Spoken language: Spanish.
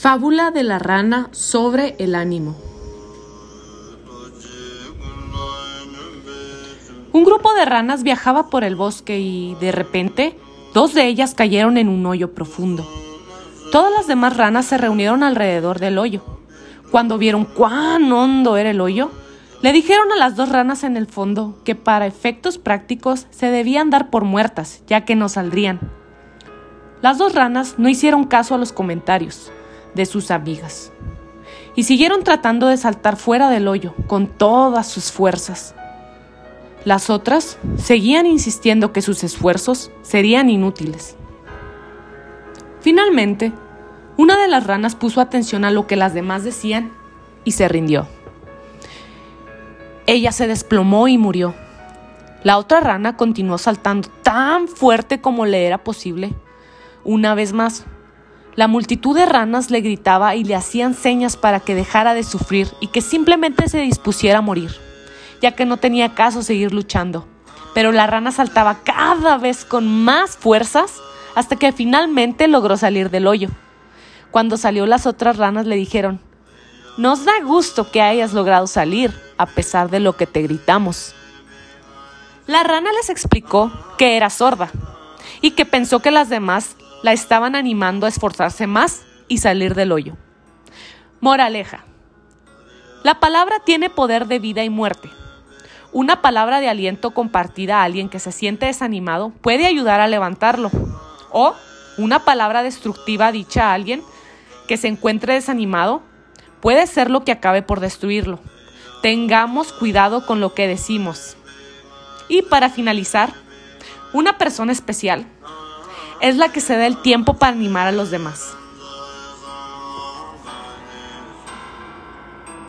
Fábula de la rana sobre el ánimo. Un grupo de ranas viajaba por el bosque y, de repente, dos de ellas cayeron en un hoyo profundo. Todas las demás ranas se reunieron alrededor del hoyo. Cuando vieron cuán hondo era el hoyo, le dijeron a las dos ranas en el fondo que para efectos prácticos se debían dar por muertas, ya que no saldrían. Las dos ranas no hicieron caso a los comentarios de sus amigas. Y siguieron tratando de saltar fuera del hoyo con todas sus fuerzas. Las otras seguían insistiendo que sus esfuerzos serían inútiles. Finalmente, una de las ranas puso atención a lo que las demás decían y se rindió. Ella se desplomó y murió. La otra rana continuó saltando tan fuerte como le era posible. Una vez más, la multitud de ranas le gritaba y le hacían señas para que dejara de sufrir y que simplemente se dispusiera a morir, ya que no tenía caso seguir luchando. Pero la rana saltaba cada vez con más fuerzas hasta que finalmente logró salir del hoyo. Cuando salió las otras ranas le dijeron, Nos da gusto que hayas logrado salir, a pesar de lo que te gritamos. La rana les explicó que era sorda y que pensó que las demás la estaban animando a esforzarse más y salir del hoyo. Moraleja. La palabra tiene poder de vida y muerte. Una palabra de aliento compartida a alguien que se siente desanimado puede ayudar a levantarlo. O una palabra destructiva dicha a alguien que se encuentre desanimado puede ser lo que acabe por destruirlo. Tengamos cuidado con lo que decimos. Y para finalizar, una persona especial es la que se da el tiempo para animar a los demás.